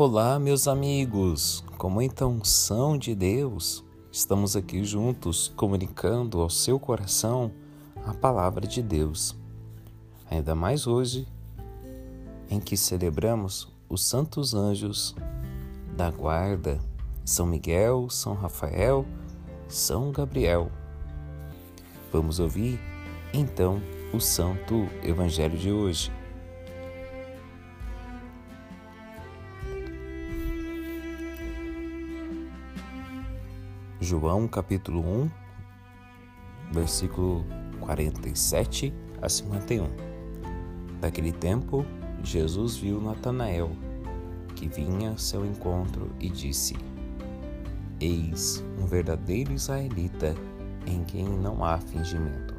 Olá, meus amigos! Com muita unção de Deus, estamos aqui juntos comunicando ao seu coração a palavra de Deus. Ainda mais hoje, em que celebramos os santos anjos da guarda, São Miguel, São Rafael, São Gabriel. Vamos ouvir então o santo evangelho de hoje. João capítulo 1, versículo 47 a 51. Naquele tempo, Jesus viu Natanael, que vinha ao seu encontro, e disse: Eis um verdadeiro israelita em quem não há fingimento.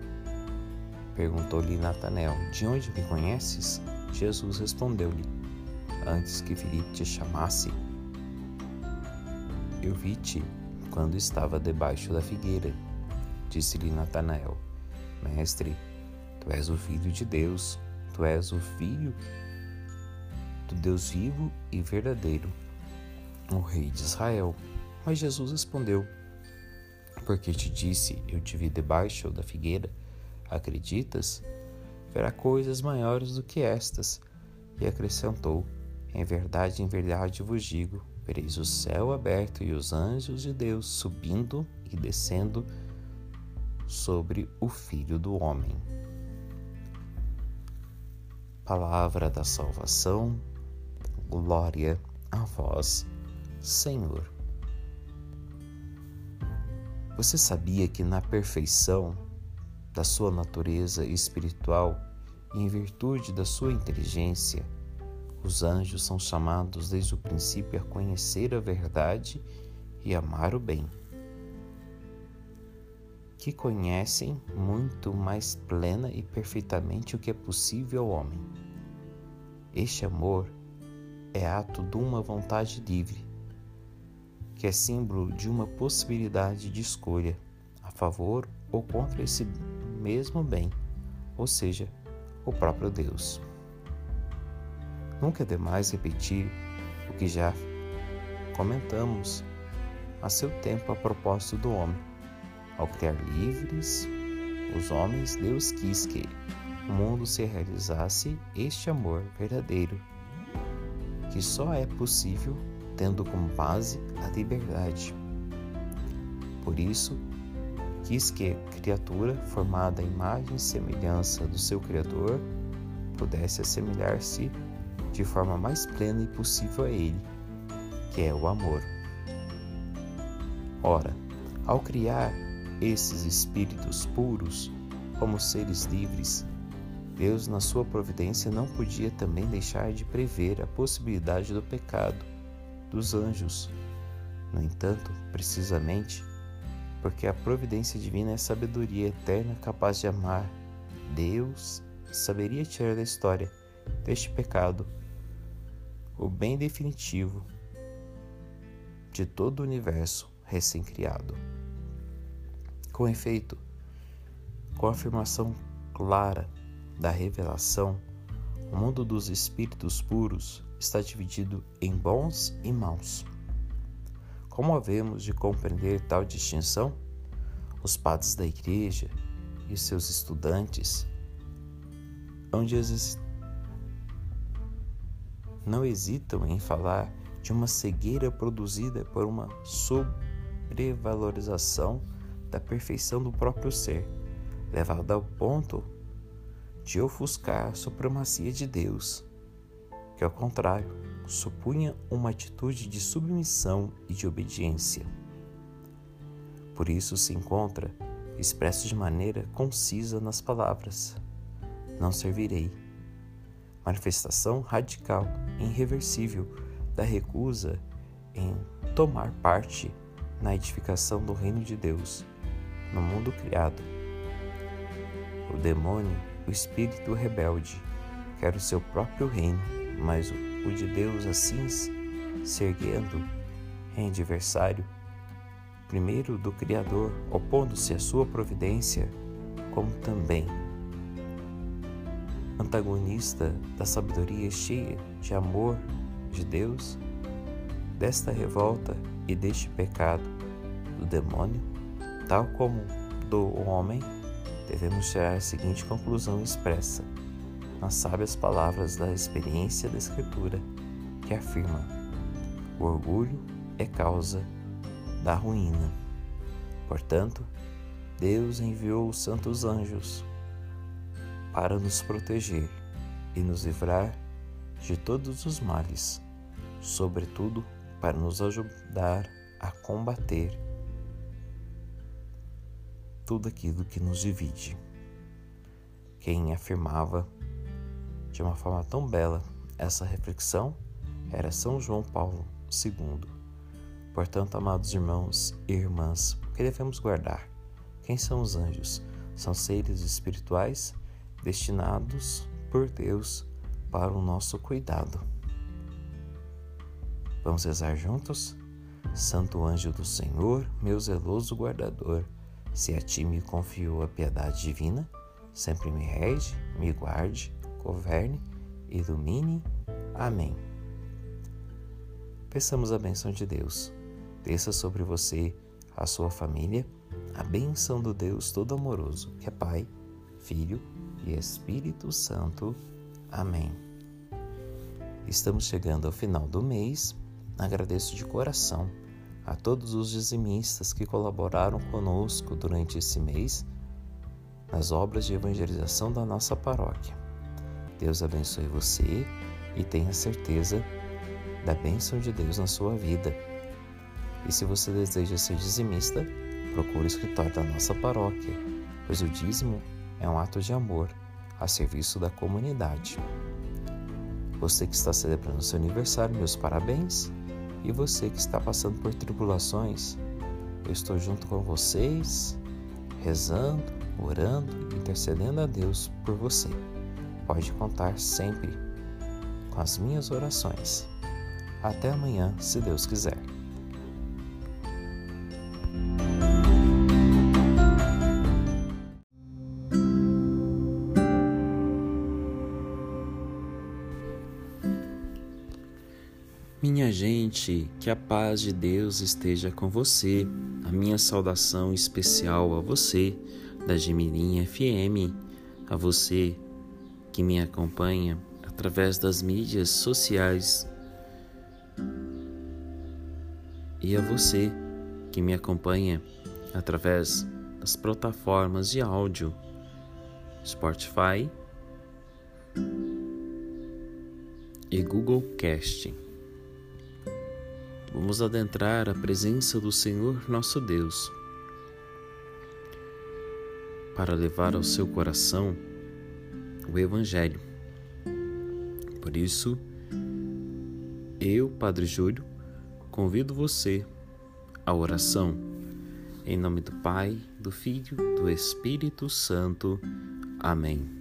Perguntou-lhe Natanael: De onde me conheces? Jesus respondeu-lhe: Antes que Filipe te chamasse, eu vi-te quando estava debaixo da figueira. Disse-lhe Natanael: Mestre, tu és o filho de Deus, tu és o filho do Deus vivo e verdadeiro, o Rei de Israel. Mas Jesus respondeu: Porque te disse, eu te vi debaixo da figueira, acreditas? Verá coisas maiores do que estas. E acrescentou: Em verdade, em verdade vos digo vereis o céu aberto e os anjos de Deus subindo e descendo sobre o Filho do Homem. Palavra da salvação, glória a vós, Senhor. Você sabia que na perfeição da sua natureza espiritual e em virtude da sua inteligência, os anjos são chamados desde o princípio a conhecer a verdade e amar o bem, que conhecem muito mais plena e perfeitamente o que é possível ao homem. Este amor é ato de uma vontade livre, que é símbolo de uma possibilidade de escolha a favor ou contra esse mesmo bem, ou seja, o próprio Deus. Nunca é demais repetir o que já comentamos a seu tempo a propósito do homem. Ao criar livres os homens, Deus quis que o mundo se realizasse este amor verdadeiro, que só é possível tendo como base a liberdade. Por isso, quis que a criatura, formada à imagem e semelhança do seu Criador, pudesse assemelhar-se de forma mais plena e possível a Ele, que é o amor. Ora, ao criar esses espíritos puros como seres livres, Deus, na sua providência, não podia também deixar de prever a possibilidade do pecado dos anjos. No entanto, precisamente porque a providência divina é sabedoria eterna capaz de amar, Deus saberia tirar da história deste pecado o bem definitivo de todo o universo recém-criado. Com efeito, com a afirmação clara da revelação, o mundo dos espíritos puros está dividido em bons e maus. Como havemos de compreender tal distinção? Os padres da igreja e seus estudantes onde não hesitam em falar de uma cegueira produzida por uma sobrevalorização da perfeição do próprio ser, levada ao ponto de ofuscar a supremacia de Deus, que ao contrário supunha uma atitude de submissão e de obediência. Por isso se encontra expresso de maneira concisa nas palavras: Não servirei manifestação radical e irreversível da recusa em tomar parte na edificação do reino de Deus no mundo criado. O demônio, o espírito rebelde, quer o seu próprio reino, mas o de Deus assim se erguendo em adversário, primeiro do Criador, opondo-se à sua providência, como também antagonista da sabedoria cheia de amor de Deus, desta revolta e deste pecado do demônio, tal como do homem, devemos tirar a seguinte conclusão expressa nas sábias palavras da experiência da Escritura, que afirma: o orgulho é causa da ruína. Portanto, Deus enviou os santos anjos para nos proteger e nos livrar de todos os males, sobretudo para nos ajudar a combater tudo aquilo que nos divide. Quem afirmava de uma forma tão bela essa reflexão era São João Paulo II. Portanto, amados irmãos e irmãs, que devemos guardar? Quem são os anjos? São seres espirituais destinados por Deus para o nosso cuidado. Vamos rezar juntos? Santo anjo do Senhor, meu zeloso guardador, se a ti me confiou a piedade divina, sempre me rege, me guarde, governe, ilumine. Amém. Peçamos a bênção de Deus. Desça sobre você, a sua família, a bênção do Deus Todo-Amoroso, que é Pai, Filho e Espírito Santo. Amém. Estamos chegando ao final do mês. Agradeço de coração a todos os dizimistas que colaboraram conosco durante esse mês nas obras de evangelização da nossa paróquia. Deus abençoe você e tenha certeza da bênção de Deus na sua vida. E se você deseja ser dizimista, procure o escritório da nossa paróquia, pois o dízimo é um ato de amor a serviço da comunidade. Você que está celebrando seu aniversário, meus parabéns. E você que está passando por tribulações, eu estou junto com vocês, rezando, orando, intercedendo a Deus por você. Pode contar sempre com as minhas orações. Até amanhã, se Deus quiser. Minha gente, que a paz de Deus esteja com você. A minha saudação especial a você da Gemirim FM, a você que me acompanha através das mídias sociais e a você que me acompanha através das plataformas de áudio Spotify e Google Cast. Vamos adentrar a presença do Senhor nosso Deus para levar ao seu coração o Evangelho. Por isso, eu, Padre Júlio, convido você à oração. Em nome do Pai, do Filho, do Espírito Santo. Amém.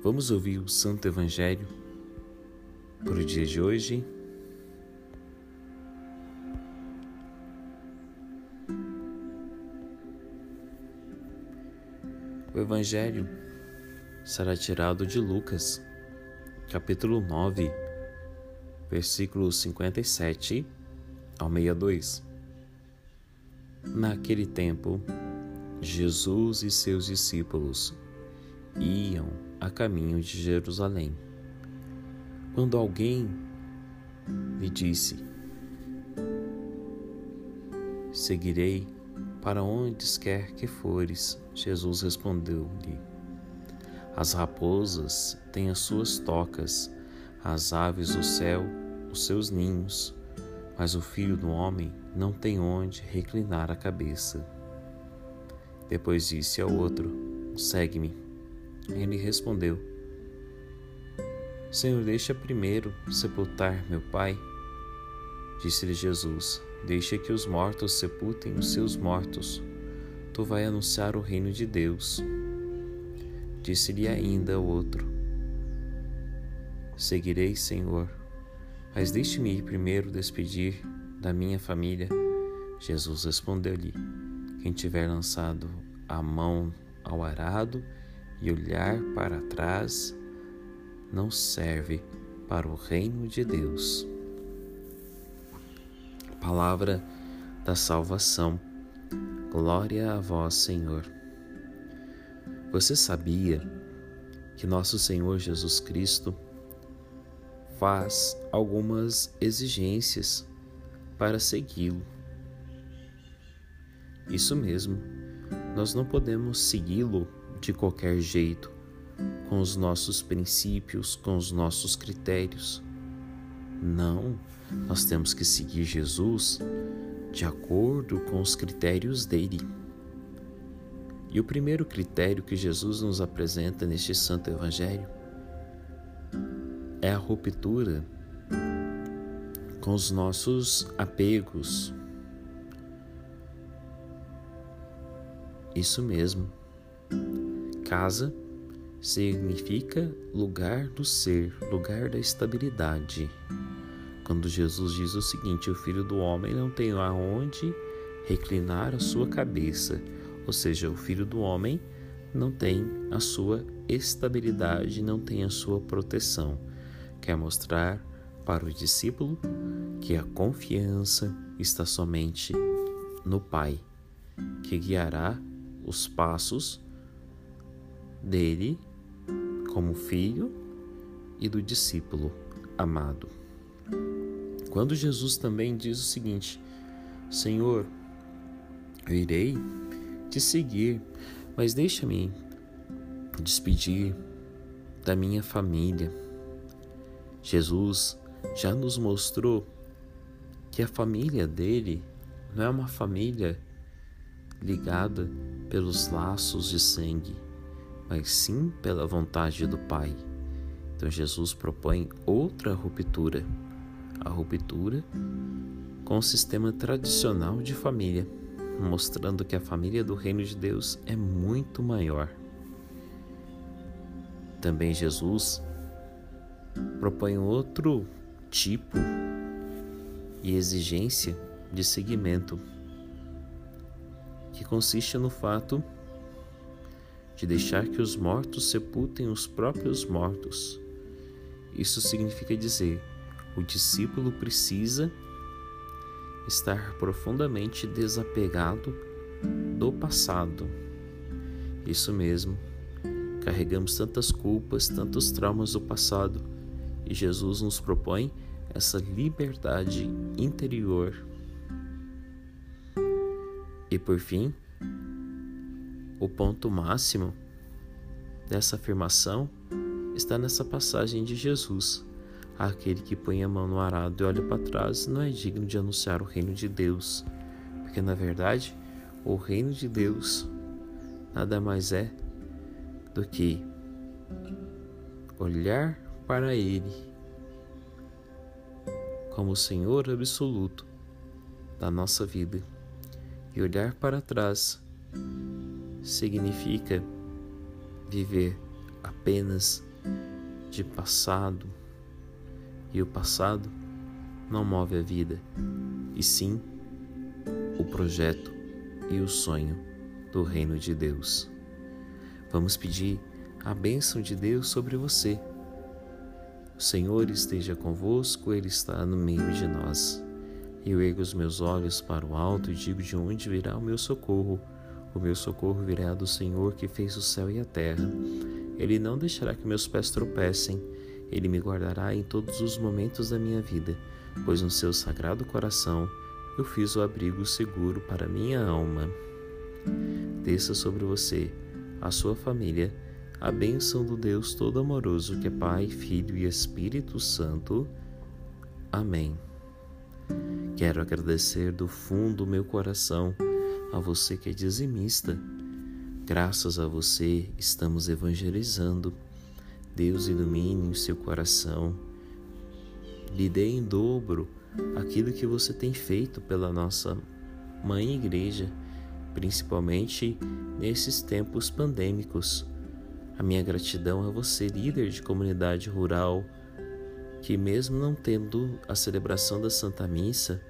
Vamos ouvir o Santo Evangelho para o dia de hoje. O Evangelho será tirado de Lucas, capítulo 9, versículos 57 ao 62. Naquele tempo, Jesus e seus discípulos iam a caminho de Jerusalém. Quando alguém lhe disse: Seguirei para onde quer que fores, Jesus respondeu-lhe: As raposas têm as suas tocas, as aves do céu os seus ninhos, mas o filho do homem não tem onde reclinar a cabeça. Depois disse ao outro: Segue-me. Ele respondeu: Senhor, deixa primeiro sepultar meu pai. Disse-lhe Jesus: Deixa que os mortos sepultem os seus mortos. Tu vai anunciar o reino de Deus. Disse-lhe ainda o outro: Seguirei, Senhor, mas deixe-me ir primeiro despedir da minha família. Jesus respondeu-lhe: Quem tiver lançado a mão ao arado e olhar para trás não serve para o reino de Deus. Palavra da salvação. Glória a vós, Senhor. Você sabia que nosso Senhor Jesus Cristo faz algumas exigências para segui-lo? Isso mesmo, nós não podemos segui-lo de qualquer jeito, com os nossos princípios, com os nossos critérios. Não, nós temos que seguir Jesus de acordo com os critérios dele. E o primeiro critério que Jesus nos apresenta neste Santo Evangelho é a ruptura com os nossos apegos. Isso mesmo. Casa significa lugar do ser, lugar da estabilidade. Quando Jesus diz o seguinte: O filho do homem não tem aonde reclinar a sua cabeça, ou seja, o filho do homem não tem a sua estabilidade, não tem a sua proteção. Quer mostrar para o discípulo que a confiança está somente no Pai, que guiará os passos dele como filho e do discípulo amado. Quando Jesus também diz o seguinte: Senhor, eu irei te seguir, mas deixa-me despedir da minha família. Jesus já nos mostrou que a família dele não é uma família ligada pelos laços de sangue, mas sim pela vontade do Pai. Então Jesus propõe outra ruptura, a ruptura com o sistema tradicional de família, mostrando que a família do reino de Deus é muito maior. Também Jesus propõe outro tipo e exigência de seguimento, que consiste no fato de deixar que os mortos sepultem os próprios mortos. Isso significa dizer, o discípulo precisa estar profundamente desapegado do passado. Isso mesmo. Carregamos tantas culpas, tantos traumas do passado, e Jesus nos propõe essa liberdade interior. E por fim, o ponto máximo dessa afirmação está nessa passagem de Jesus. Aquele que põe a mão no arado e olha para trás não é digno de anunciar o reino de Deus, porque na verdade o reino de Deus nada mais é do que olhar para Ele como o Senhor absoluto da nossa vida e olhar para trás significa viver apenas de passado, e o passado não move a vida, e sim o projeto e o sonho do reino de Deus. Vamos pedir a bênção de Deus sobre você. O Senhor esteja convosco, Ele está no meio de nós. Eu ergo os meus olhos para o alto e digo de onde virá o meu socorro. O meu socorro virá do Senhor que fez o céu e a terra. Ele não deixará que meus pés tropecem. Ele me guardará em todos os momentos da minha vida, pois no seu sagrado coração eu fiz o abrigo seguro para minha alma. Desça sobre você, a sua família, a bênção do Deus Todo-Amoroso, que é Pai, Filho e Espírito Santo. Amém. Quero agradecer do fundo do meu coração a você que é dizimista. Graças a você estamos evangelizando. Deus ilumine o seu coração. Lhe dê em dobro aquilo que você tem feito pela nossa mãe igreja, principalmente nesses tempos pandêmicos. A minha gratidão a você, líder de comunidade rural, que mesmo não tendo a celebração da Santa Missa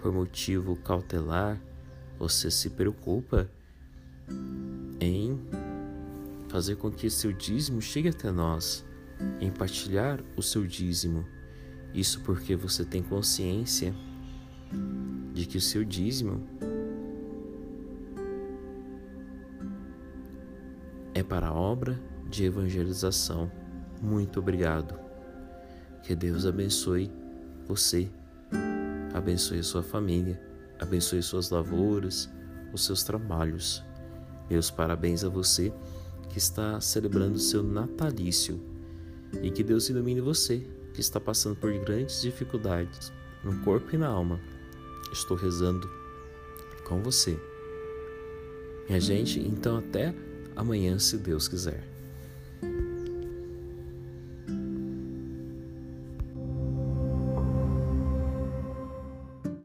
por motivo cautelar, você se preocupa em fazer com que seu dízimo chegue até nós. em partilhar o seu dízimo. Isso porque você tem consciência de que o seu dízimo é para a obra de evangelização. Muito obrigado. Que Deus abençoe você, abençoe a sua família, abençoe suas lavouras, os seus trabalhos. Meus parabéns a você que está celebrando seu natalício e que Deus ilumine você que está passando por grandes dificuldades no corpo e na alma. Estou rezando com você. Minha gente, então até amanhã, se Deus quiser.